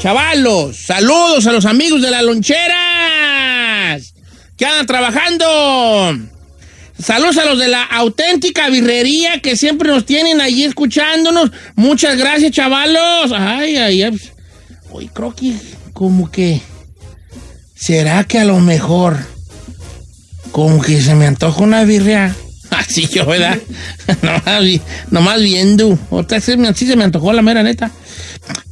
Chavalos, saludos a los amigos de las loncheras que andan trabajando. Saludos a los de la auténtica birrería que siempre nos tienen allí escuchándonos. Muchas gracias, chavalos. Ay, ay, ay. Hoy creo que como que... ¿Será que a lo mejor como que se me antoja una birria? Así yo, ¿verdad? nomás, vi- nomás viendo. Otra me- sí se me antojó la mera neta.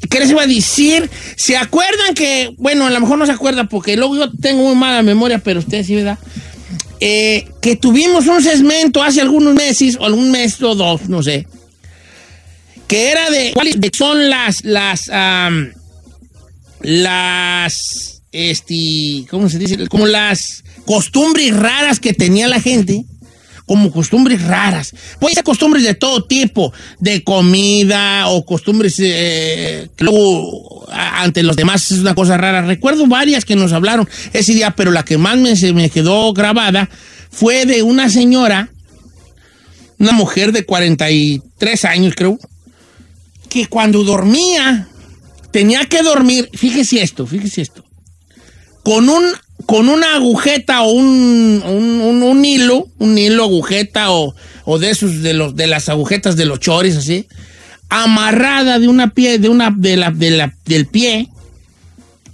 ¿Qué les iba a decir? ¿Se acuerdan que, bueno, a lo mejor no se acuerdan porque luego yo tengo muy mala memoria, pero ustedes sí, ¿verdad? Eh, que tuvimos un segmento hace algunos meses, o algún mes o dos, no sé, que era de cuáles son las, las, am, las, este, ¿cómo se dice? Como las costumbres raras que tenía la gente como costumbres raras. Puede ser costumbres de todo tipo, de comida o costumbres eh, luego ante los demás es una cosa rara. Recuerdo varias que nos hablaron ese día, pero la que más me, se me quedó grabada fue de una señora, una mujer de 43 años creo, que cuando dormía tenía que dormir, fíjese esto, fíjese esto, con un con una agujeta o un, un, un- hilo, un hilo, agujeta o, o de esos de los de las agujetas de los chores así, amarrada de una pie, de una de la, de la- del pie,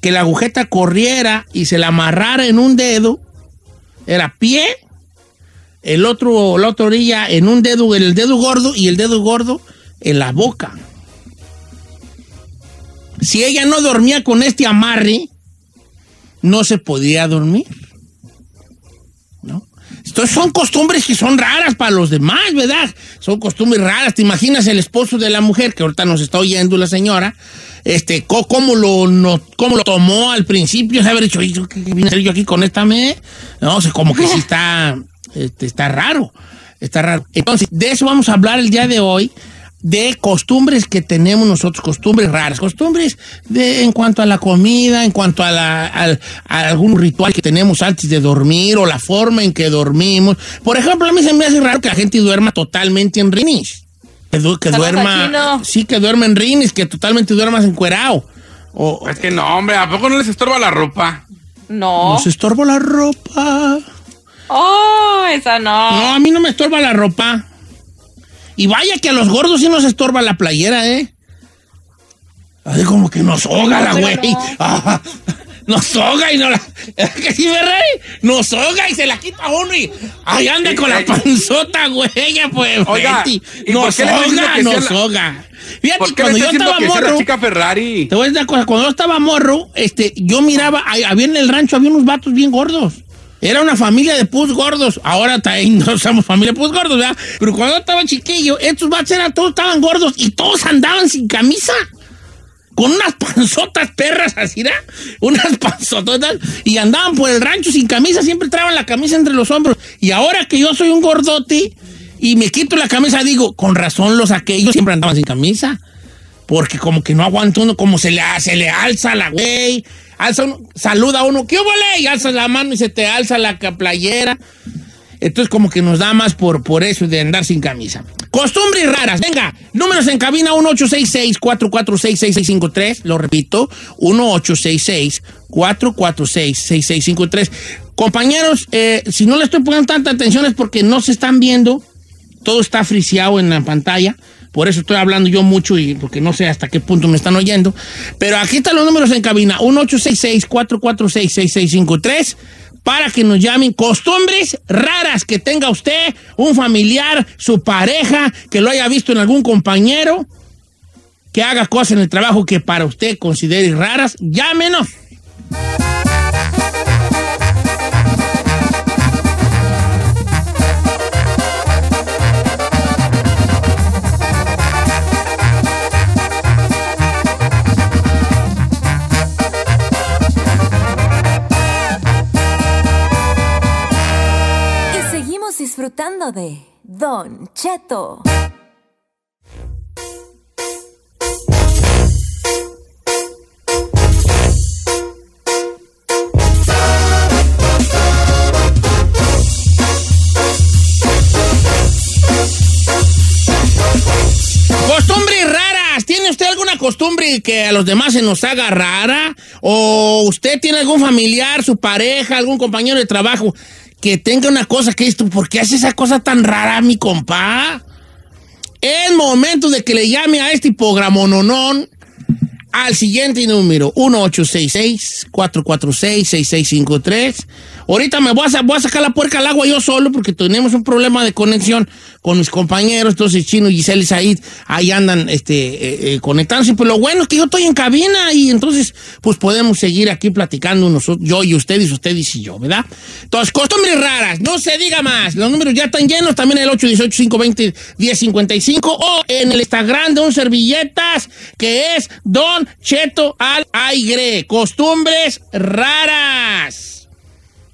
que la agujeta corriera y se la amarrara en un dedo, era pie, el otro, la otra orilla en un dedo, el dedo gordo y el dedo gordo en la boca. Si ella no dormía con este amarre, no se podía dormir. ¿No? Estos son costumbres que son raras para los demás, ¿verdad? Son costumbres raras. ¿Te imaginas el esposo de la mujer, que ahorita nos está oyendo la señora, este, cómo lo, no, cómo lo tomó al principio? Se haber dicho, "Oye, ¿yo ¿qué, vine a hacer yo aquí con esta me? No, o sea, como que sí está, este, está raro. Está raro. Entonces, de eso vamos a hablar el día de hoy de costumbres que tenemos nosotros, costumbres raras, costumbres de, en cuanto a la comida, en cuanto a, la, a algún ritual que tenemos antes de dormir o la forma en que dormimos. Por ejemplo, a mí se me hace raro que la gente duerma totalmente en rinis. Que, du- que Saludos duerma, sí, que duerma en rinis, que totalmente duermas encuerado. O, Es que no, hombre, ¿a poco no les estorba la ropa? No. nos estorba la ropa. Oh, esa no. No, a mí no me estorba la ropa. Y vaya que a los gordos sí nos estorba la playera, ¿eh? Así como que nos ahoga la güey. no. Ah, nos ahoga y no la... ¿Es que sí, ¿verdad? Nos ahoga y se la quita uno y... Ahí anda con la panzota, güey. Pues, Oiga, Betty. ¿y por nos ahoga, nos ahoga. Fíjate, ¿Por qué le cuando yo estaba morro... chica Ferrari? Te voy a decir una cosa, cuando yo estaba morro, este, yo miraba, había en el rancho, había unos vatos bien gordos. Era una familia de pus gordos. Ahora también no somos familia de pus gordos, ¿verdad? Pero cuando estaba chiquillo, estos vatos todos estaban gordos y todos andaban sin camisa. Con unas panzotas perras así, ¿verdad? Unas panzototas. Y andaban por el rancho sin camisa, siempre traban la camisa entre los hombros. Y ahora que yo soy un gordote y me quito la camisa, digo, con razón los aquellos siempre andaban sin camisa. Porque como que no aguanta uno, como se le, se le alza la güey. Alza uno, saluda a uno, ¿qué huele? Y alza la mano y se te alza la playera. Entonces como que nos da más por, por eso de andar sin camisa. Costumbres raras. Venga, números en cabina 1866-446-6653. Lo repito, 1866-446-6653. Compañeros, eh, si no le estoy poniendo tanta atención es porque no se están viendo. Todo está friseado en la pantalla. Por eso estoy hablando yo mucho y porque no sé hasta qué punto me están oyendo. Pero aquí están los números en cabina. 1866-446-6653 para que nos llamen costumbres raras que tenga usted, un familiar, su pareja, que lo haya visto en algún compañero, que haga cosas en el trabajo que para usted considere raras. Llámenos. De Don Cheto. Que, a los demás se nos haga rara? ¿O usted tiene algún familiar, su pareja, algún compañero de trabajo que tenga una cosa que esto, ¿por qué hace esa cosa tan rara, mi compa? Es momento de que le llame a este hipogramononón al siguiente número, 1866-446-6653. Ahorita me voy a, sacar la puerca al agua yo solo porque tenemos un problema de conexión con mis compañeros. Entonces, Chino, Giselle y Said ahí andan este, eh, eh, conectándose. Pero lo bueno es que yo estoy en cabina y entonces, pues podemos seguir aquí platicando nosotros, yo y ustedes, ustedes y yo, ¿verdad? Entonces, costumbres raras, no se diga más. Los números ya están llenos, también el 818-520-1055 o en el Instagram de un servilletas que es Don Cheto al aire. Costumbres raras.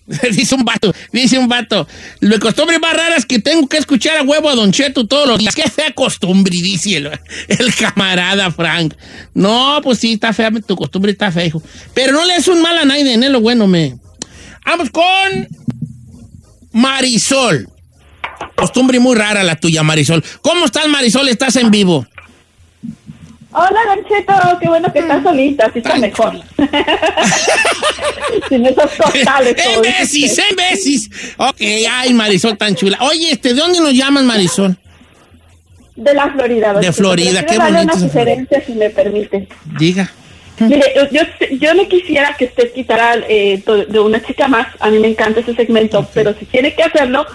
dice un vato, dice un vato. Lo costumbre más rara es que tengo que escuchar a huevo a Don Cheto todos los días. Qué fea costumbre, dice el, el camarada Frank. No, pues sí, está fea, tu costumbre está fea, hijo. Pero no le es un mal a nadie, es lo bueno, me. Vamos con Marisol. Costumbre muy rara la tuya, Marisol. ¿Cómo estás, Marisol? ¿Estás en vivo? Hola, Don Cheto, qué bueno que estás solita, así está mejor. Sin esos totales. ¡En como dice besis, usted. en besis! Ok, ay, Marisol tan chula. Oye, este, ¿de dónde nos llamas, Marisol? De la Florida. De Florida, qué quiero darle bonito una sugerencia, si me permite. Diga. Mire, yo, yo, no quisiera que usted quitara eh, to- de una chica más. A mí me encanta ese segmento, pero si tiene que hacerlo,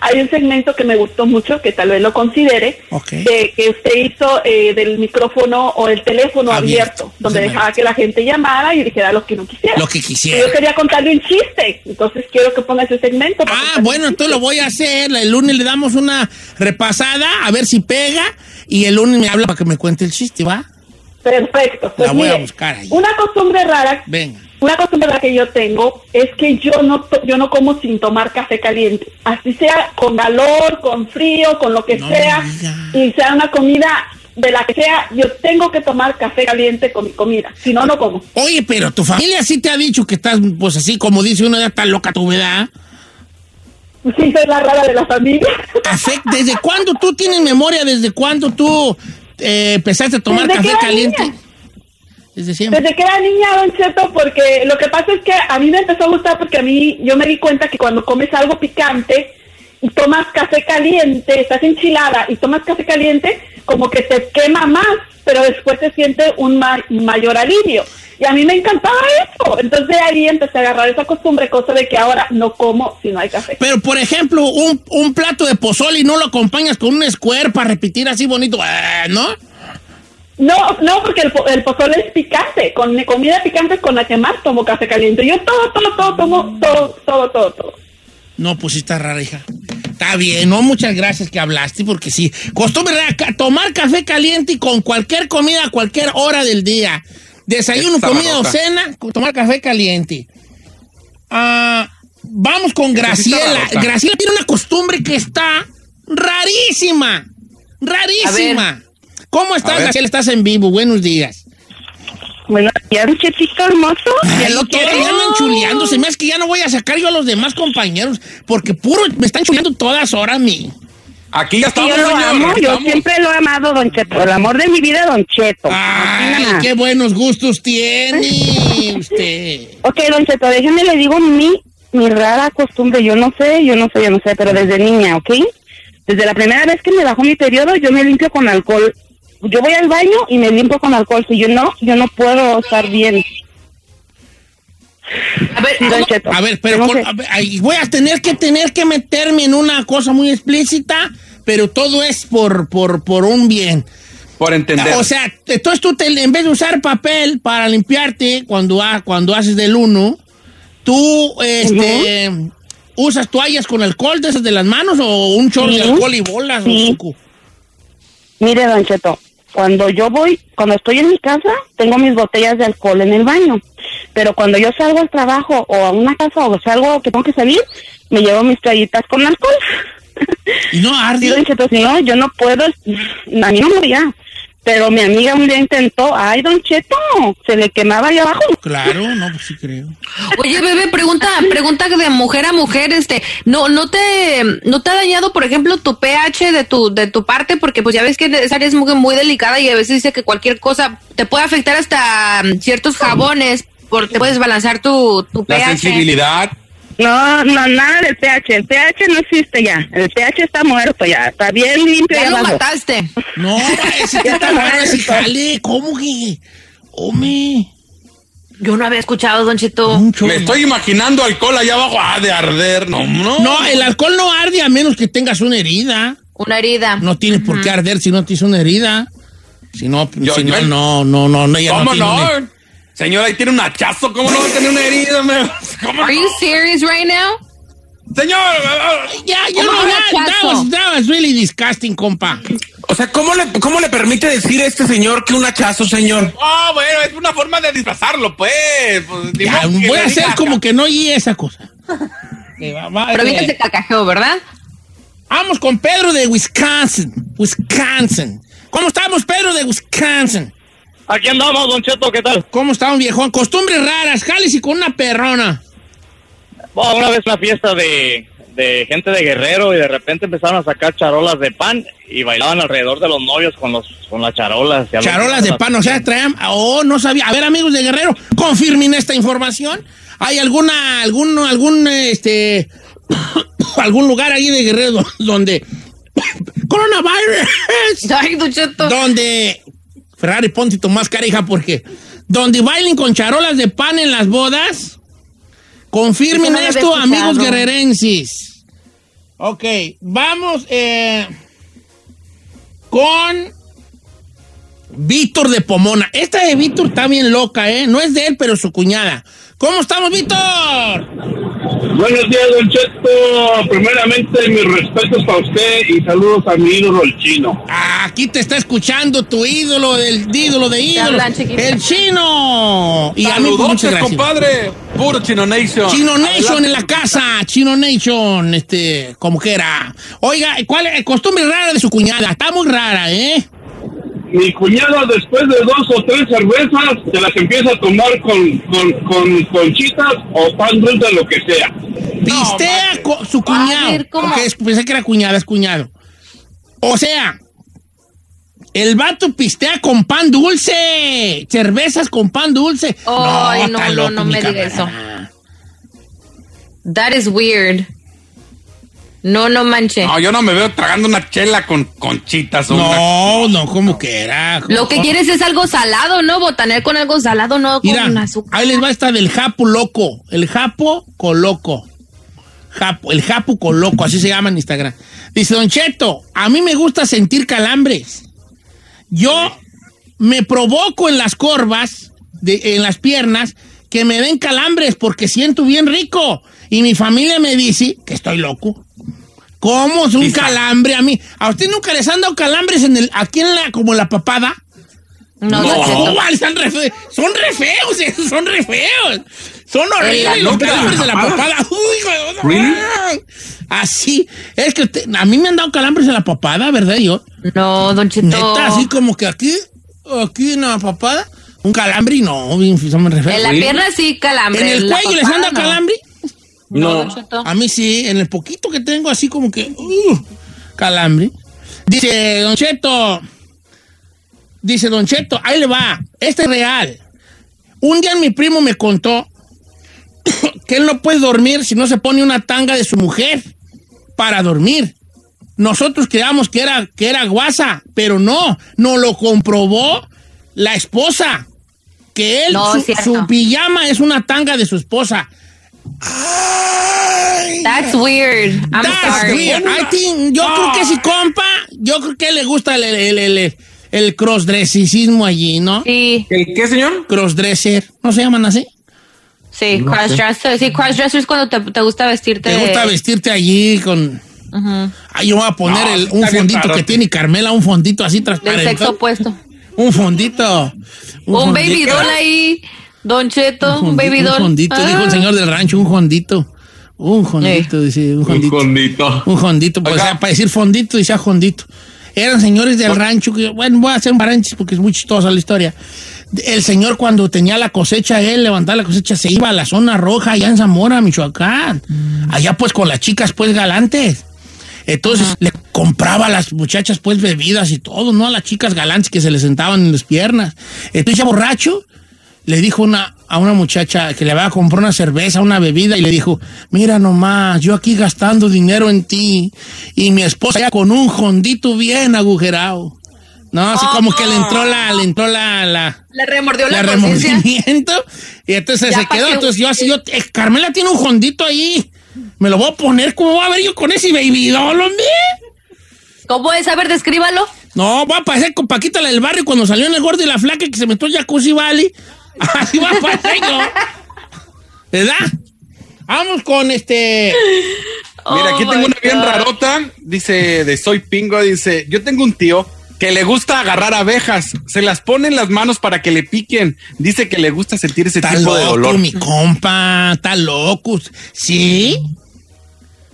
hay un segmento que me gustó mucho, que tal vez lo considere, de que usted hizo eh, del micrófono o el teléfono Abierto. abierto, donde dejaba que la gente llamara y dijera lo que no quisiera. Lo que quisiera. Yo quería contarle un chiste, entonces quiero que ponga ese segmento. Ah, bueno, entonces lo voy a hacer. El lunes le damos una repasada a ver si pega. Y el lunes me habla para que me cuente el chiste, ¿va? Perfecto. Pues La voy a buscar ahí. Una costumbre rara Venga. Una costumbre que yo tengo es que yo no yo no como sin tomar café caliente, así sea con calor, con frío, con lo que No sea, y sea una comida de la que sea, yo tengo que tomar café caliente con mi comida, si no no como. Oye, pero tu familia sí te ha dicho que estás, pues así como dice uno, ya está loca tu verdad. Sí, soy la rara de la familia. ¿desde cuándo tú tienes memoria? ¿Desde cuándo tú eh, empezaste a tomar café caliente? niña. Desde siempre. Desde que era niña, Don Cheto, porque lo que pasa es que a mí me empezó a gustar porque a mí yo me di cuenta que cuando comes algo picante y tomas café caliente, estás enchilada y tomas café caliente, como que te quema más, pero después se siente un ma- mayor alivio. Y a mí me encantaba eso. Entonces ahí empecé a agarrar esa costumbre, cosa de que ahora no como si no hay café. Pero, por ejemplo, un, un plato de pozole y no lo acompañas con un square para repetir así bonito, eh, ¿no? No, no, porque el, el pozole es picante. Con mi comida picante es con la que más tomo café caliente. Yo todo, todo, todo, tomo, todo, todo, todo, todo. No, pues sí está rara, hija. Está bien, no, muchas gracias que hablaste, porque sí. Costumbre rara, tomar café caliente y con cualquier comida a cualquier hora del día. Desayuno, comida o cena, tomar café caliente. Ah, vamos con Graciela. Graciela tiene una costumbre que está rarísima. Rarísima. ¿Cómo estás. Graciela? Estás en vivo. Buenos días. Buenos días, Chetito hermoso. Ya Ay, lo ya andan chuleando. Se me hace que ya no voy a sacar yo a los demás compañeros, porque puro me están chuleando todas horas a mí. Aquí ya Sí, estamos, yo lo señor, amo, yo estamos. siempre lo he amado, Don Cheto. El amor de mi vida, Don Cheto. Ay, qué buenos gustos tiene usted. Ok, Don Cheto, déjeme le digo mi, mi rara costumbre. Yo no sé, yo no sé, yo no sé, pero desde niña, ¿ok? Desde la primera vez que me bajó mi periodo, yo me limpio con alcohol. Yo voy al baño y me limpio con alcohol. Si yo no, yo no puedo estar bien. A ver, Sí, Don Cheto. A ver, pero No con- sé. a ver, ay, voy a tener que tener que meterme en una cosa muy explícita, pero todo es por, por, por un bien. Por entender. O sea, entonces tú te- en vez de usar papel para limpiarte cuando, ha- cuando haces del uno, tú este, usas toallas con alcohol de esas de las manos o un chorro de alcohol y bolas. Sí. o? Mire, Don Cheto, cuando yo voy, cuando estoy en mi casa, tengo mis botellas de alcohol en el baño. Pero cuando yo salgo al trabajo o a una casa o salgo que tengo que salir, me llevo mis toallitas con alcohol. Y no arde. No, yo no puedo, a mí no me ya. Pero mi amiga un día intentó, ay, Don Cheto, se le quemaba ahí abajo. Claro, no, pues sí creo. Oye, bebé, pregunta, pregunta de mujer a mujer, este, no, no te, no te ha dañado, por ejemplo, tu pH de tu, de tu parte, porque pues ya ves que esa área es muy, muy delicada y a veces dice que cualquier cosa te puede afectar hasta mm, ciertos jabones, porque puedes balancear tu, tu La pH. sensibilidad. No, no, nada del pH. El pH no existe ya. El pH está muerto ya. Está bien limpio Ya lo abajo. mataste. No, ese ya está bueno ese jale. ¿Cómo que? Hombre, Yo no había escuchado, Don Cheto. un chorro. Me estoy imaginando alcohol allá abajo. Ah, de arder. No, no. No, el alcohol no arde a menos que tengas una herida. Una herida. No tienes por qué arder si no tienes una herida. Si no, Yo- si no, yo- no, no, no, no, ¿Cómo tiene no? Señora, ahí tiene un hachazo. ¿Cómo no va a tener una herida? me- ¿Cómo Are no? you serious right now? Señor. Ya, ya ¿Cómo no, ya, that was, that was really disgusting, compa. O sea, ¿cómo le, ¿cómo le permite decir a este señor que un hachazo, señor? Oh, bueno, es una forma de disfrazarlo, pues. Pues, Ya, voy a hacer como que no oí esa cosa. Pero eh, viste se carcajeó, ¿verdad? Vamos con Pedro de Wisconsin. Wisconsin. ¿Cómo estamos, Pedro de Wisconsin? Aquí andamos, Don Cheto, ¿qué tal? ¿Cómo estamos, viejón? Costumbres raras, jales y con una perrona. Bueno, una vez una fiesta de, de gente de Guerrero y de repente empezaron a sacar charolas de pan y bailaban alrededor de los novios con los con las charolas. y Charolas de pan, o sea, traían. Oh, no sabía. A ver, amigos de Guerrero, confirmen esta información. ¿Hay alguna, algún, algún, este, algún lugar ahí de Guerrero do- donde. Coronavirus. Ay, Don Cheto. donde. Ferrari, ponte tu máscara, hija, porque. Donde bailen con charolas de pan en las bodas. Confirmen no esto, amigos guerrerenses. Ok, vamos eh, con Víctor de Pomona. Esta de Víctor está bien loca, ¿eh? No es de él, pero su cuñada. ¿Cómo estamos, Víctor? Buenos días, Don Cheto. Primeramente, mis respetos para usted y saludos a mi ídolo, el chino. Aquí te está escuchando tu ídolo, del ídolo de ídolo. El chino. Y a mí, pues, muchas Saludotes, gracias. compadre. Puro Chino Nation. Chino Nation Adelante. en la casa, Chino Nation, este, como que era. Oiga, ¿cuál es costumbre rara de su cuñada? Está muy rara, ¿eh? Mi cuñada, después de dos o tres cervezas, se las empieza a tomar con, con, con conchitas o pan dulce, lo que sea. Pistea co- su cuñado. ver, ¿cómo? Ok, es- pensé que era cuñada, es cuñado. O sea, el vato pistea con pan dulce. Cervezas con pan dulce. Ay, no, no, loco, no mi me diga camarada. That is weird. No, no manche. No, yo no me veo tragando una chela con conchitas o una- No, no, como que era. Lo que quieres es algo salado, ¿no? Botanear con algo salado, no con azúcar. ahí les va esta del Japo Loco. El Japo Coloco. Japo, el Japo Coloco, así se llama en Instagram. Dice, Don Cheto, a mí me gusta sentir calambres. Yo me provoco en las corvas, de- en las piernas, que me den calambres porque siento bien rico. Y mi familia me dice que estoy loco. ¿Cómo es un calambre a mí? ¿A usted nunca les han dado calambres en el, aquí en la, como la papada? No, No. No, vale, están re fe- son re feos, esos son re feos. Son la horribles los calambres de la papada. Uy, Really? Así. Es que usted- a mí me han dado calambres en la papada, ¿verdad? Yo, No, Don Cheto. neta, así como que aquí, aquí en la papada, un calambre y no, bien, son re feos. En la pierna sí calambre. ¿En el cuello les han dado no. calambre? No. A mí sí, en el poquito que tengo, así como que. uh, calambre. Dice Don Cheto. Dice Don Cheto, ahí le va. Este es real. Un día mi primo me contó que él no puede dormir si no se pone una tanga de su mujer para dormir. Nosotros creíamos que era, que era guasa, pero no, no lo comprobó la esposa. Que él, No, su pijama es una tanga de su esposa. Ay, That's weird. I'm That's sorry. weird. I think- yo creo que si compa, yo creo que le gusta el, el, el, el, el crossdressismo allí, ¿no? Sí, ¿El qué, señor? Crossdresser, ¿no se llaman así? sí, crossdresser. Sí, crossdresser es cuando te, te gusta vestirte. Te gusta vestirte allí con... Ujú. Ay, yo voy a poner No, el- un fondito que tiene Carmela, un fondito así Del transparente. sexo opuesto. Un fondito. Un, baby fondito. doll ahí. Don Cheto, un, baby doll. Un fondito, Ah. dijo el señor del rancho, un fondito. Un fondito, dice, un condito. Un fondito, pues, Oiga. o sea, para decir fondito, dice fondito. Eran señores del rancho, que, bueno, voy a hacer un paréntesis porque es muy chistosa la historia. El señor cuando tenía la cosecha, él levantaba la cosecha, se iba a la zona roja allá en Zamora, Michoacán. Allá pues con las chicas pues galantes. Entonces le compraba a las muchachas pues bebidas y todo, ¿no? A las chicas galantes que se le sentaban en las piernas. Entonces ya borracho, le dijo una, a una muchacha que le había comprado una cerveza, una bebida, y le dijo, mira nomás, yo aquí gastando dinero en ti, y mi esposa ya con un jondito bien agujerado. No, así como que le entró la, le entró la, la, Le remordió la, remordimiento, y entonces Ya se quedó, que- entonces yo así, yo, eh, Carmela tiene un jondito ahí, me lo voy a poner, ¿cómo voy a ver yo con ese baby doll, hombre? ¿Cómo es? A ver, descríbalo. No, va a parecer con Paquita la del barrio cuando salió en el gordo y la flaca que se metió en Jacuzzi Valley. Así va parecer yo. ¿Verdad? Vamos con este. Mira, aquí Oh, tengo una bien rarota. Dice, de Soy Pingo, dice, yo tengo un tío que le gusta agarrar abejas. Se las pone en las manos para que le piquen. Dice que le gusta sentir ese Está tipo de dolor. mi compa. Está loco. ¿Sí?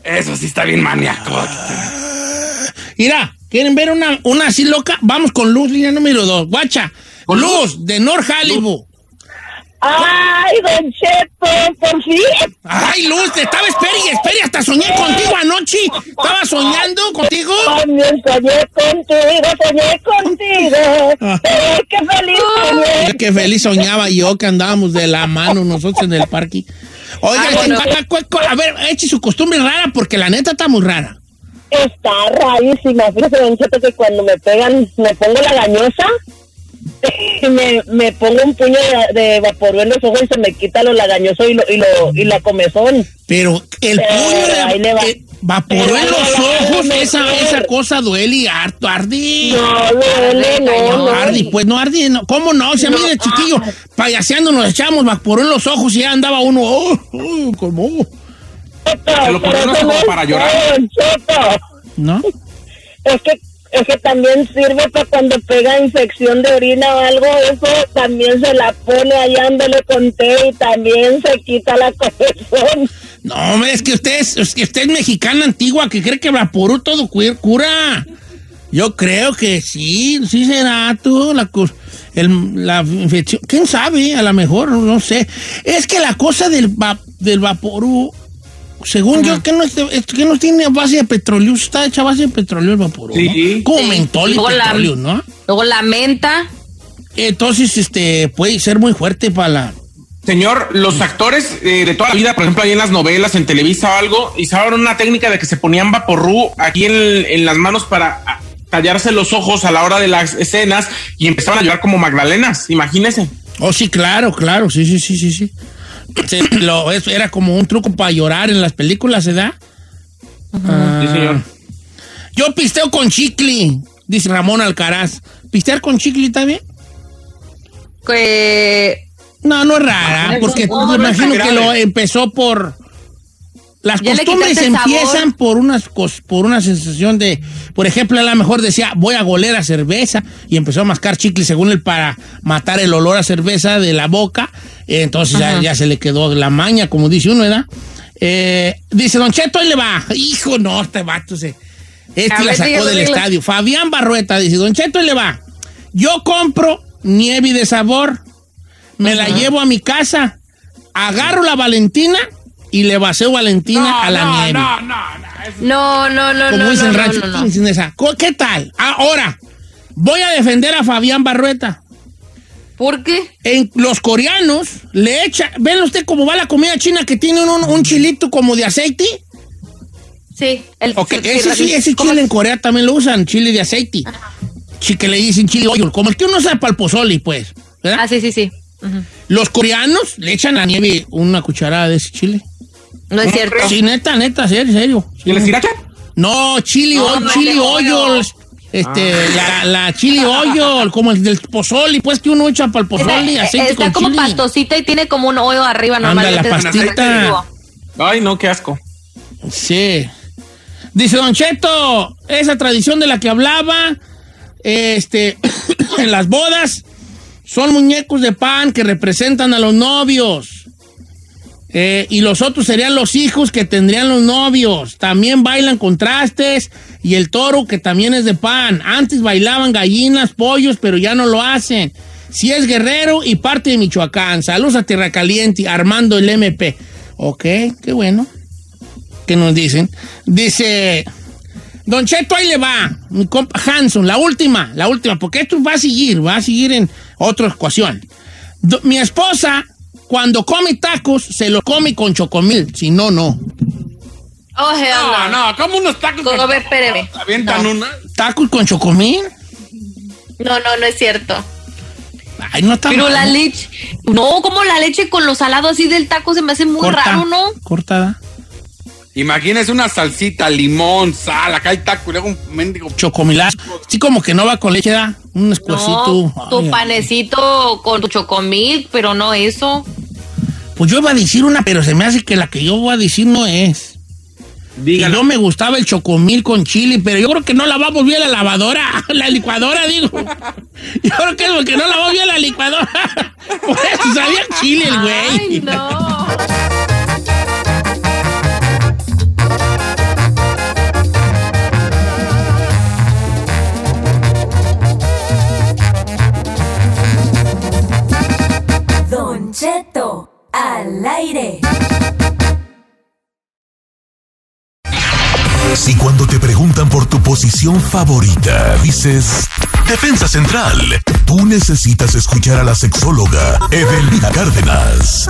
Eso sí está bien maníaco. Mira, ¿quieren ver una, una así loca? Vamos con Luz, línea número dos. Guacha. Luz, de North Hollywood. Ay, Don Cheto, por fin. Ay, Luz, te estaba esperi, esperi, hasta soñé contigo anoche. Estaba soñando contigo. También soñé contigo, soñé contigo. Ay, qué feliz soñé. Qué feliz soñaba yo que andábamos de la mano nosotros en el parque. Oiga, Ah, bueno. a ver, eche su costumbre rara porque la neta está muy rara. Está rarísima. Fíjese, Don Cheto, que cuando me pegan, me pongo la gañosa, me, me pongo un puño de, de vaporú en los ojos y se me quita lo lagañoso y, lo, y, lo, y la comezón. Pero el Eh, puño ahí le de va. eh, en ahí los ojos, me esa, esa cosa duele y harto, arde. No, duele, no, no. Ardi, pues no ardi, no. ¿cómo no? Si a mí de chiquillo, payaseando nos echábamos vaporó en los ojos y ya andaba uno, oh, oh, como, Se lo ponía en los ojos para llorar. Cheto. ¿no? Es que, es que también sirve para cuando pega infección de orina o algo, eso también se la pone ahí ándale con té y también se quita la comezón. No, es que usted es, es que usted es mexicana antigua que cree que vaporú todo cu- cura. Yo creo que sí, sí será tú, la, el- la infección. ¿Quién sabe? A lo mejor, no sé. Es que la cosa del, va- del vaporú, según yo, que no, que no tiene base de petróleo, está hecha base de petróleo el vaporú. ¿no? Sí. Como Sí. mentol y Luego la- ¿no? Luego la menta. Entonces, este, puede ser muy fuerte para la... Señor, los actores eh, de toda la vida, por ejemplo, ahí en las novelas, en Televisa o algo, usaban una técnica de que se ponían vaporru aquí en, en las manos para ah, tallarse los ojos a la hora de las escenas y empezaban a llorar como magdalenas, imagínese. Oh, sí, claro, claro, sí, sí, sí, sí, sí. Lo- eso era como un truco para llorar en las películas, ¿verdad? Ah, Sí, señor. Yo pisteo con chicle, dice Ramón Alcaraz. ¿Pistear con chicle está bien? Que No, no es rara, No, porque no, me imagino que lo empezó por... Las Ya costumbres empiezan por unas cos- por una sensación de, por ejemplo, a lo mejor decía, voy a goler a cerveza y empezó a mascar chicle según él para matar el olor a cerveza de la boca. Entonces ya, ya se le quedó la maña, como dice uno, ¿verdad? Eh, dice Don Cheto, ahí le va. Hijo, no, este vato se... Este la sacó del estadio. Fabián Barrueta dice, Don Cheto, ahí le va. Yo compro nieve de sabor, me la llevo a mi casa, agarro la Valentina y le vacío Valentina a la no, nieve. no, no, no, no, no, no, Como no, dice no, ¿Qué tal? Ahora, voy a defender a Fabián Barrueta. ¿Por qué? En los coreanos le echan, ven usted cómo va la comida china que tiene un, un chilito como de aceite. Sí, el Ok, sí, ese, sí, sí, ese chile en Corea también lo usan, chile de aceite. Sí, que le dicen chile oil, como el que uno usa para el pozole, pues. ¿verdad? Ah, sí, sí, sí. Los coreanos le echan a la nieve una cucharada de ese chile. No es cierto. Sí, neta, neta, serio, serio. ¿Y el sriracha? No, chili, No, oil, no, chili no, oil. Este, la, la chili oil, como el del pozole, pues que uno echa para el pozole, Está, aceite está con como chili. pastosita y tiene como un hoyo arriba Anda, normalmente. la pastita. Ay, no, qué asco. Sí. Dice Don Cheto, esa tradición de la que hablaba, este, en las bodas, son muñecos de pan que representan a los novios. Eh, y los otros serían los hijos que tendrían los novios. También bailan contrastes y el toro que también es de pan. Antes bailaban gallinas, pollos, pero ya no lo hacen. Si es guerrero y parte de Michoacán. Saludos a Tierra Caliente, Armando el MP. Ok, qué bueno. ¿Qué nos dicen? Dice, Don Cheto, ahí le va. Mi compa Hanson, la última, la última, porque esto va a seguir, va a seguir en otra ecuación. Mi esposa, cuando come tacos, se lo come con chocomil. Si no, no. Oh, hell No, no. no, como unos tacos. A ver, espéreme. Avientan No. una. ¿Tacos con chocomil? No, no, no es cierto. Ay, no está Pero mal. la leche, no, como la leche con lo salado así del taco se me hace muy Corta, raro, ¿no? Cortada. Imagínese una salsita, limón, sal, acá hay taco y luego un mendigo. Chocomilazo. Sí, como que no va con leche, da. Un escuecito. No, tu Ay, panecito con tu chocomil, pero no eso. Pues yo iba a decir una, pero se me hace que la que yo voy a decir no es. Y yo me gustaba el chocomil con chile, pero yo creo que no la va a volver a la lavadora, la licuadora, digo. Yo creo que es porque no la va a volver a la licuadora. Por eso sabía chile el güey. Ay, no. Cheto, al aire. Si cuando te preguntan por tu posición favorita, dices Defensa Central, tú necesitas escuchar a la sexóloga Evelina Cárdenas.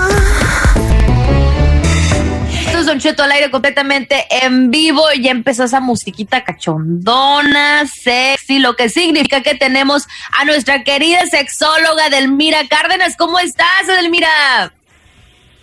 Esto es Don Cheto al aire completamente en vivo. Ya empezó esa musiquita cachondona, sexy, lo que significa que tenemos a nuestra querida sexóloga Delmira Cárdenas. ¿Cómo estás, Delmira?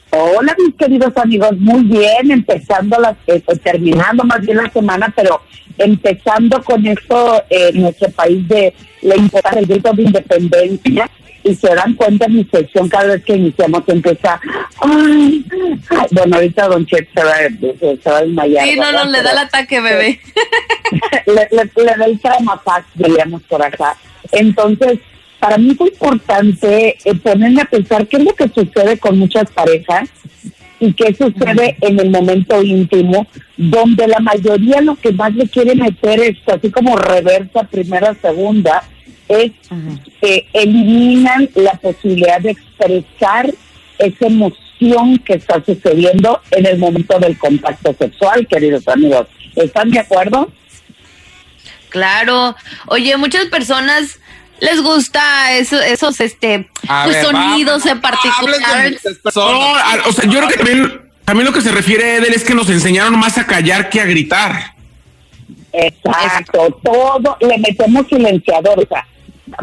Hola, mis queridos amigos, muy bien, empezando las, eh, terminando más bien la semana, pero empezando con esto eh, nuestro país de la importancia del grito de independencia. Y se dan cuenta en mi sección cada vez que iniciamos empieza, ay, ay, bueno, ahorita Don Chet se va, se, va a desmayar. Sí, no, no, le da el ataque, bebé. le, le, le da el traumafax, diríamos por acá. Entonces, para mí es importante eh, ponerme a pensar qué es lo que sucede con muchas parejas y qué sucede en el momento íntimo, donde la mayoría lo que más le quiere meter es así como reversa, primera, segunda, es que eliminan la posibilidad de expresar esa emoción que está sucediendo en el momento del contacto sexual, queridos amigos. ¿Están de acuerdo? Claro. Oye, muchas personas les gusta eso, esos este pues, ver, sonidos va- en particular. No, o sea, yo creo que también, también lo que se refiere Edel es que nos enseñaron más a callar que a gritar. Exacto, todo le metemos silenciador. O sea,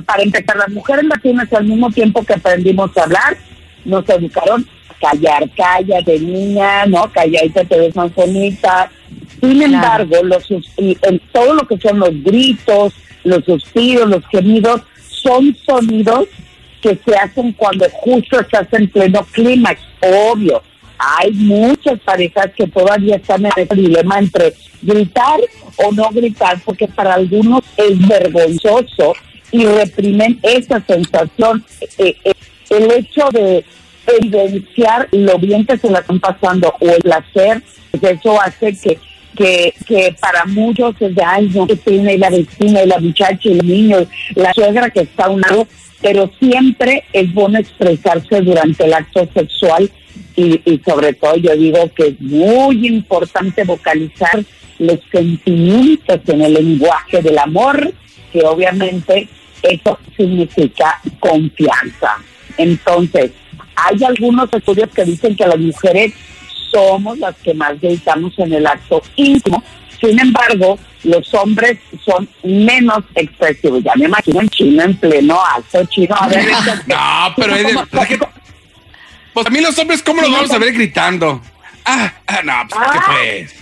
para empezar, las mujeres latinas al mismo tiempo que aprendimos a hablar, nos educaron a callar, calla de niña, ¿no? Calladita te ves más bonita. Sin embargo, los, y en todo lo que son los gritos, los suspiros, los gemidos, son sonidos que se hacen cuando justo estás en pleno clímax, obvio. Hay muchas parejas que todavía están en ese dilema entre gritar o no gritar, porque para algunos es vergonzoso y reprimen esa sensación. Eh, eh, el hecho de evidenciar lo bien que se la están pasando o el placer, pues eso hace que que, que para muchos es de ay que tiene la vecina y la muchacha el niño la suegra que está a un lado pero siempre es bueno expresarse durante el acto sexual y, y sobre todo yo digo que es muy importante vocalizar los sentimientos en el lenguaje del amor que obviamente eso significa confianza entonces hay algunos estudios que dicen que las mujeres somos las que más gritamos en el acto íntimo. Sin embargo, los hombres son menos expresivos. Ya me imagino en chino, en pleno acto chino. A ver, No, pero es de- ¿Cómo- es que- Pues a mí los hombres, ¿cómo los vamos a ver gritando? Ah, ah, no, pues, ¿qué pues?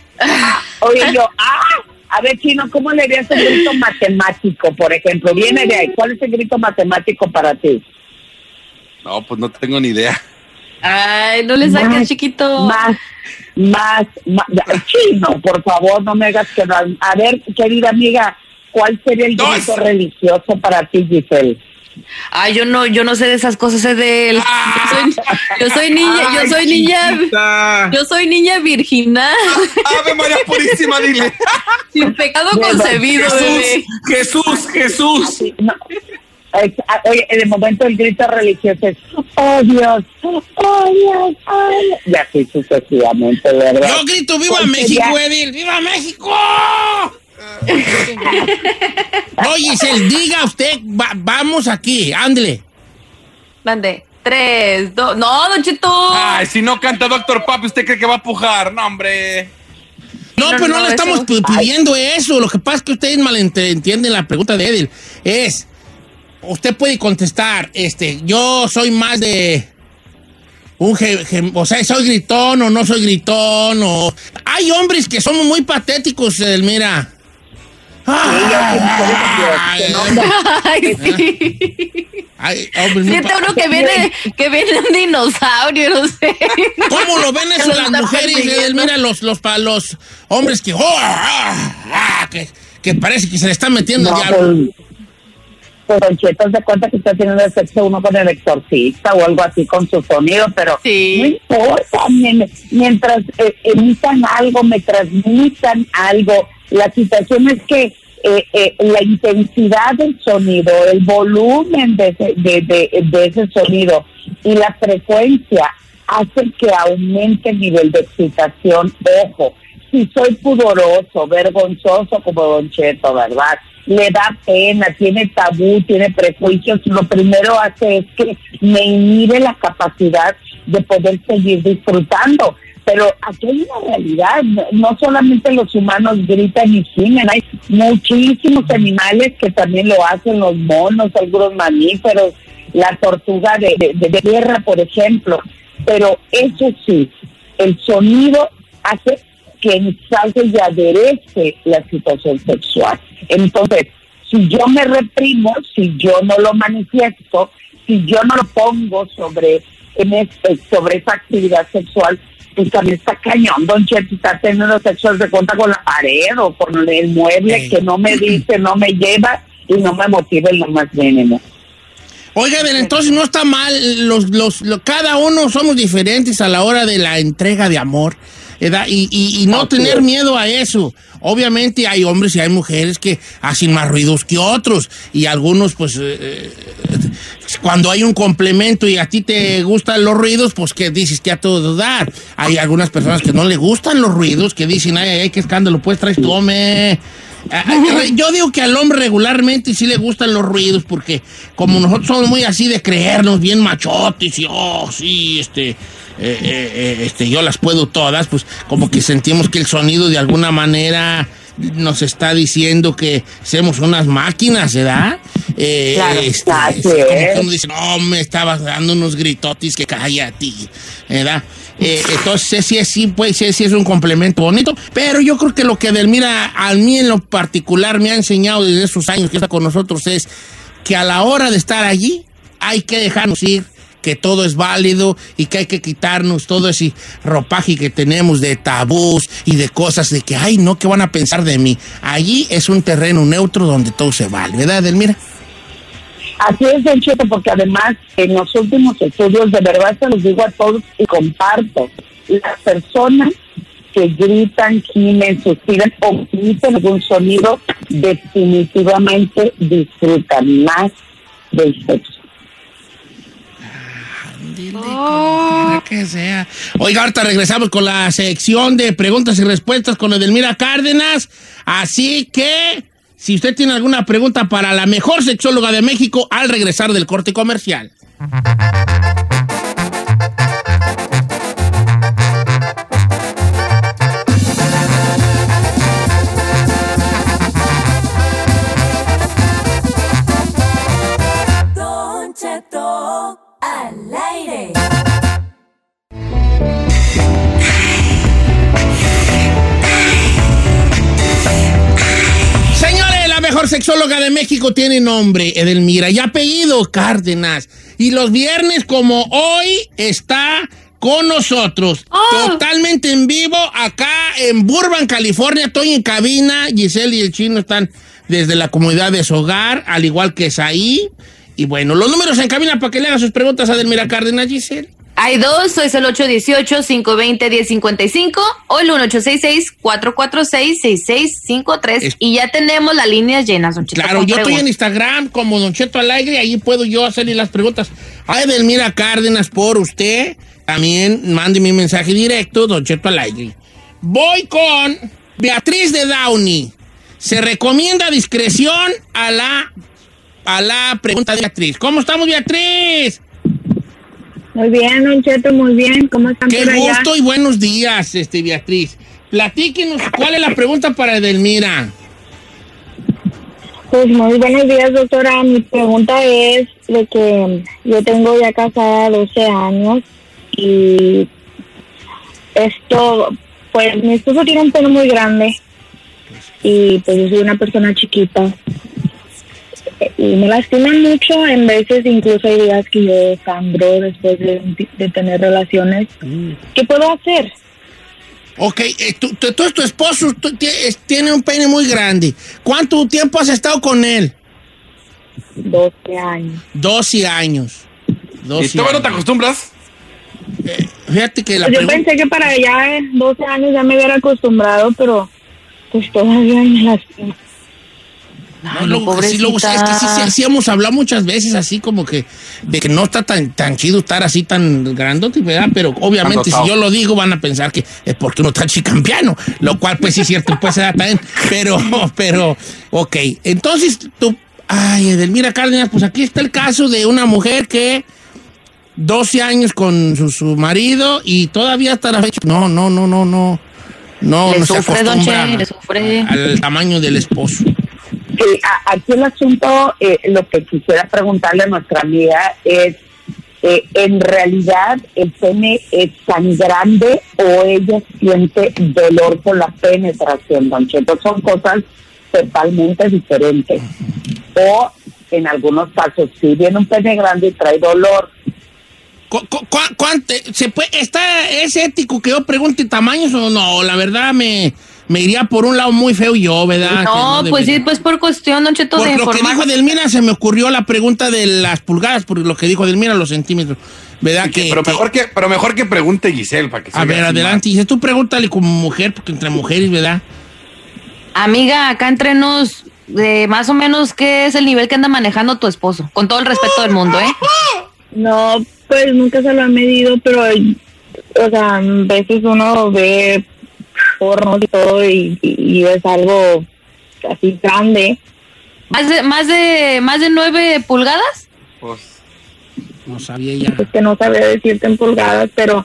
Oye, yo, ah, a ver, chino, ¿cómo le harías un grito matemático, por ejemplo? Viene de ahí. ¿Cuál es el grito matemático para ti? No, pues no tengo ni idea. Ay, no le saques, Más, chiquito. Más, más, más. Chino, por favor, no me hagas quedar. A ver, querida amiga, ¿cuál sería el grito religioso para ti, Giselle? Ay, yo no, yo no sé de esas cosas, es de él. Yo soy, yo soy niña, yo soy niña, chiquita. yo soy niña virginal, Ave María Purísima, dile. sin pecado Bueno, concebido, bebé. Jesús, Jesús, Jesús. No. Ah, Oye, en el momento del grito religioso es, oh Dios, oh Dios, oh Dios. Y así sucesivamente, ¿verdad? Yo grito ¡Viva Porque México, ya- Edil! ¡Viva México! Oye, Giselle, diga usted, va- vamos aquí, ándele. Mande. Tres, dos, no, Don Cheto. Ay, si no canta Doctor Papi, ¿usted cree que va a pujar? No, hombre. No, No, pero no, no, le estamos eso- pidiendo eso. Lo que pasa es que ustedes malentienden la pregunta de Edil. Es, usted puede contestar, este, yo soy más de un, ge- ge- o sea, soy gritón o no soy gritón o... Hay hombres que somos muy patéticos, Edelmira. Ay, sí. Siente uno que viene, que viene un dinosaurio, no sé. ¿Cómo lo ven eso las mujeres? persiguiendo. Edelmira, los, los, pa- los hombres que, oh, ah, ah, que, que parece que se le está metiendo No, el diablo. pues, pues Don Cheto se cuenta que está teniendo sexo uno con el exorcista o algo así con su sonido, pero Sí. no importa, mien- mientras eh, emitan algo, me transmitan algo. La situación es que eh, eh, la intensidad del sonido, el volumen de ese, de, de- de ese sonido y la frecuencia hacen que aumente el nivel de excitación. Ojo, si soy pudoroso, vergonzoso como Don Cheto, ¿verdad? Le da pena, tiene tabú, tiene prejuicios, lo primero hace es que me inhibe la capacidad de poder seguir disfrutando. Pero aquí hay una realidad, no- solamente los humanos gritan y gimen, hay muchísimos animales que también lo hacen, los monos, algunos mamíferos, la tortuga de, de, de tierra, por ejemplo. Pero eso sí, el sonido hace que ensalce y aderece la situación sexual. Entonces, si yo me reprimo, si yo no lo manifiesto, si yo no lo pongo sobre, en este- sobre esa actividad sexual, pues también está cañón, don Cheto, está teniendo sexo de cuenta con la pared o con el mueble Sí. que no me dice, no me lleva y no me motiva en lo más mínimo. Oiga, bien, entonces no está mal, los, los, lo- cada uno somos diferentes a la hora de la entrega de amor, ¿verdad? Y, y- y no Así tener es. miedo a eso. Obviamente hay hombres y hay mujeres que hacen más ruidos que otros y algunos, pues, eh, eh, cuando hay un complemento y a ti te gustan los ruidos, pues que dices que a todo dar. Hay algunas personas que no le gustan los ruidos, que dicen, ay, ay, qué escándalo, pues traes ah, Yo digo que al hombre regularmente sí le gustan los ruidos porque como nosotros somos muy así de creernos bien machotes y oh, sí, este, eh, eh, eh, este, yo las puedo todas, pues como que sentimos que el sonido de alguna manera nos está diciendo que somos unas máquinas, ¿verdad? Eh, Claro, este, como que uno dice, no, me estabas dando unos gritotis que cállate, ¿verdad? Eh, entonces, sí, sí, pues, sí, sí es un complemento bonito, pero yo creo que lo que Delmira a mí en lo particular me ha enseñado desde esos años que está con nosotros es que a la hora de estar allí hay que dejarnos ir, que todo es válido y que hay que quitarnos todo ese ropaje que tenemos de tabús y de cosas de que, ay, no, ¿qué van a pensar de mí? Allí es un terreno neutro donde todo se vale, ¿verdad, Delmira? Así es, Don Cheto, porque además en los últimos estudios, de verdad se los digo a todos y comparto, las personas que gritan, gimen, suspiran o emiten algún sonido, definitivamente disfrutan más del sexo. Dile quiera que sea. Oiga, ahorita regresamos con la sección de preguntas y respuestas con Edelmira Cárdenas. Así que, si usted tiene alguna pregunta para la mejor sexóloga de México, al regresar del corte comercial. Mejor sexóloga de México tiene nombre, Edelmira, y apellido Cárdenas. Y los viernes como hoy está con nosotros, Oh. totalmente en vivo, acá en Burbank, California. Estoy en cabina, Giselle y el chino están desde la comunidad de su hogar, al igual que Saí. Y bueno, los números en cabina para que le hagan sus preguntas a Delmira Cárdenas, Giselle. Hay dos, es el 818-520-1055 o el 1866-446-6653. Y ya tenemos las líneas llenas, Don Cheto, Claro, yo estoy en. Instagram como Don Cheto Alegre, ahí puedo yo hacerle las preguntas a Edelmira Cárdenas por usted. También mande mi mensaje directo, Don Cheto Alegre. Voy con Beatriz de Downey. Se recomienda discreción a la, a la pregunta de Beatriz. ¿Cómo estamos, Beatriz? Muy bien, Don Cheto, muy bien. ¿Cómo están Qué por allá? gusto y buenos días, este Beatriz. Platíquenos, ¿cuál es la pregunta para Edelmira? Pues muy buenos días, doctora. Mi pregunta es de que yo tengo ya casada 12 años y esto, pues mi esposo tiene un pelo muy grande y pues yo soy una persona chiquita y me lastima mucho. En veces incluso hay días que yo sangro después de, de tener relaciones. ¿Qué puedo hacer? Ok, eh, tú, tú- tú- tu esposo tú ti- es- tiene un pene muy grande. ¿Cuánto tiempo has estado con él? 12 años. 12 años. 12 ¿Y todavía no te acostumbras? Fíjate que la Pues yo pensé que para eh, 12 años ya me hubiera acostumbrado, pero pues todavía me lastima. No, luego sí, luego es que sí, sí, sí hemos hablado muchas veces así como que de que no está tan, tan chido estar así tan grandote, ¿verdad? Pero obviamente si yo lo digo van a pensar que es porque uno está chicampiano, lo cual pues sí es cierto, pues se da también, pero, pero, ok. Entonces tú, ay, Edelmira Cárdenas, pues aquí está el caso de una mujer que 12 años con su, su marido y todavía hasta la fecha, no, no, no, no, no, no, Le no se sufre, don acostumbra Che, le sufre. al tamaño del esposo. A- aquí el asunto, eh, lo que quisiera preguntarle a nuestra amiga es, eh, ¿en realidad el pene es tan grande o ella siente dolor por la penetración, don Cheto? Son cosas totalmente diferentes. O en algunos casos, si viene un pene grande y trae dolor, ¿Cu- cu- cu- se puede, está, ¿Es ético que yo pregunte tamaños o no? La verdad me, me iría por un lado muy feo yo, ¿verdad? No, Que pues sí, pues por cuestión, Don Cheto, Por de lo que dijo Delmira se me ocurrió la pregunta de las pulgadas, por lo que dijo Delmira, los centímetros. ¿Verdad? Que, pero, que- mejor que, pero mejor que pregunte Giselle para que se a ver, adelante. Dice, tú pregúntale como mujer, porque entre mujeres, ¿verdad? Amiga, acá entre nos, de más o menos, ¿qué es el nivel que anda manejando tu esposo? Con todo el respeto del mundo, ¿eh? No, pues nunca se lo ha medido, pero, o sea, a veces uno ve porno y todo y, y- y es algo así grande. ¿Más de, más de, más de nueve pulgadas? Pues, No sabía ya. Es que no sabía decirte en pulgadas, pero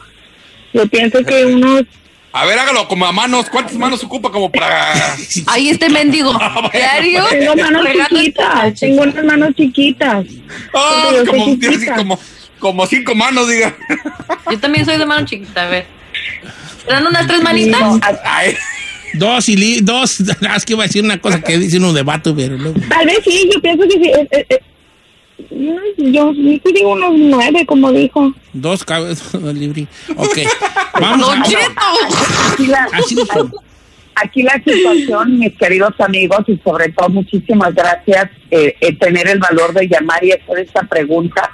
yo pienso que unos A ver, hágalo como a manos. ¿Cuántas manos ocupa como para...? Ahí este mendigo. ¿Diario? tengo manos chiquitas, tengo unas manos chiquitas. Ah, soy como, así chiquita. como, como cinco manos, diga. Yo también soy de mano chiquita, a ver. ¿Eran unas tres manitas? Ay, Dos y li- dos. Es que iba a decir una cosa que dice uno de vato, pero luego. Tal vez sí, yo pienso que sí. eh, eh, eh, yo sí digo unos nueve, como dijo. Dos cabezas libre. Ok. Vamos a. Cheto. aquí la, Así aquí la situación, mis queridos amigos, y sobre todo muchísimas gracias eh, eh, tener el valor de llamar y hacer esta pregunta,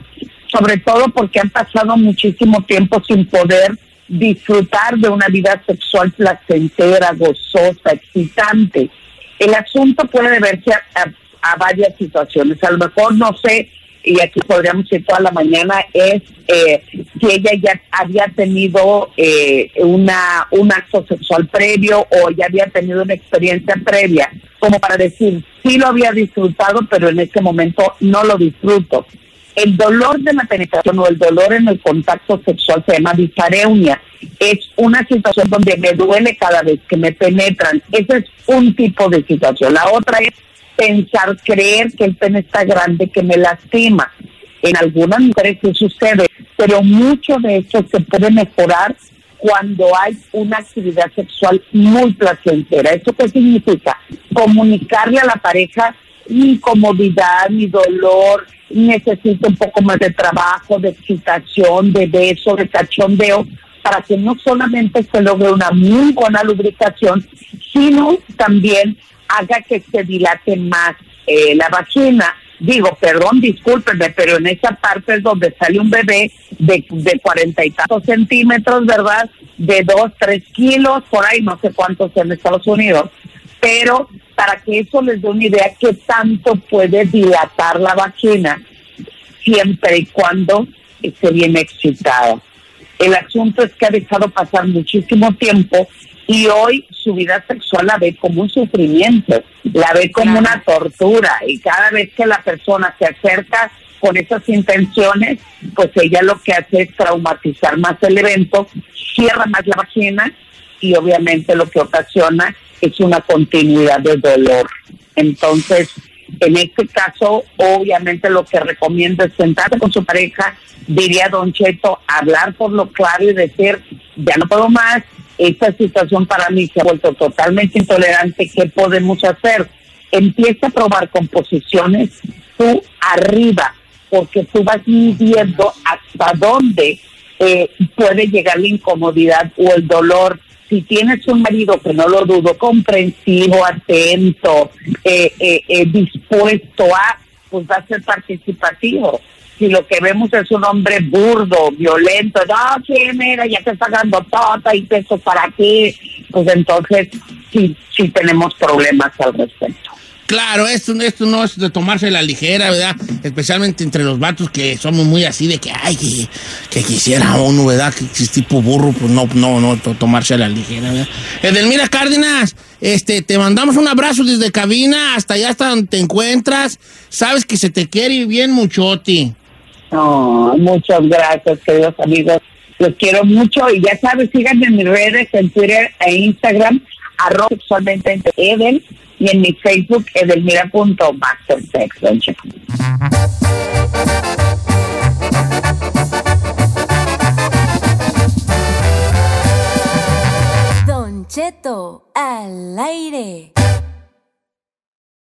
sobre todo porque han pasado muchísimo tiempo sin poder disfrutar de una vida sexual placentera, gozosa, excitante. El asunto puede deberse a, varias situaciones. A lo mejor, no sé, y aquí podríamos ir toda la mañana, es eh, si ella ya había tenido eh, una, un acto sexual previo o ya había tenido una experiencia previa, como para decir, sí lo había disfrutado, pero en este momento no lo disfruto. El dolor de la penetración o el dolor en el contacto sexual se llama disareunia. Es una situación donde me duele cada vez que me penetran. Ese es un tipo de situación. La otra es pensar, creer que el pene está grande, que me lastima. En algunas mujeres sí sucede, pero mucho de esto se puede mejorar cuando hay una actividad sexual muy placentera. ¿Eso qué significa? Comunicarle a la pareja mi incomodidad, mi dolor, necesito un poco más de trabajo, de excitación, de beso, de cachondeo, para que no solamente se logre una muy buena lubricación, sino también haga que se dilate más eh, la vagina. Digo, perdón, discúlpenme, pero en esa parte es donde sale un bebé de, de cuarenta y tantos centímetros, ¿verdad? De dos, tres kilos, por ahí, no sé cuántos en Estados Unidos. Pero para que eso les dé una idea qué tanto puede dilatar la vagina siempre y cuando esté bien excitada. El asunto es que ha dejado pasar muchísimo tiempo y hoy su vida sexual la ve como un sufrimiento, la ve como una tortura y cada vez que la persona se acerca con esas intenciones, pues ella lo que hace es traumatizar más el evento, cierra más la vagina y obviamente lo que ocasiona es una continuidad de dolor. Entonces, en este caso, obviamente lo que recomiendo es sentarse con su pareja, diría Don Cheto, hablar por lo claro y decir, ya no puedo más, esta situación para mí se ha vuelto totalmente intolerante, ¿qué podemos hacer? Empieza a probar composiciones tú arriba, porque tú vas midiendo hasta dónde eh, puede llegar la incomodidad o el dolor. Si tienes un marido que no lo dudo, comprensivo, atento, eh, eh, eh, dispuesto a, pues va a ser participativo. Si lo que vemos es un hombre burdo, violento, no, sí, mira, ya te está dando tota y peso para ti, pues entonces sí, sí tenemos problemas al respecto. Claro, esto, esto no es de tomarse la ligera, ¿verdad? Especialmente entre los vatos que somos muy así de que, ay, que, quisiera uno, ¿verdad? Que es tipo burro, pues no, no, no, to- tomarse la ligera, ¿verdad? Edelmira Cárdenas, este, te mandamos un abrazo desde cabina hasta allá hasta donde te encuentras. Sabes que se te quiere bien muchoti. No, muchas gracias, queridos amigos. Los quiero mucho y ya sabes, síganme en mis redes, en Twitter e Instagram, arroba sexualmente Edel y en mi Facebook, edelmira.mastersex. don Cheto. Al aire.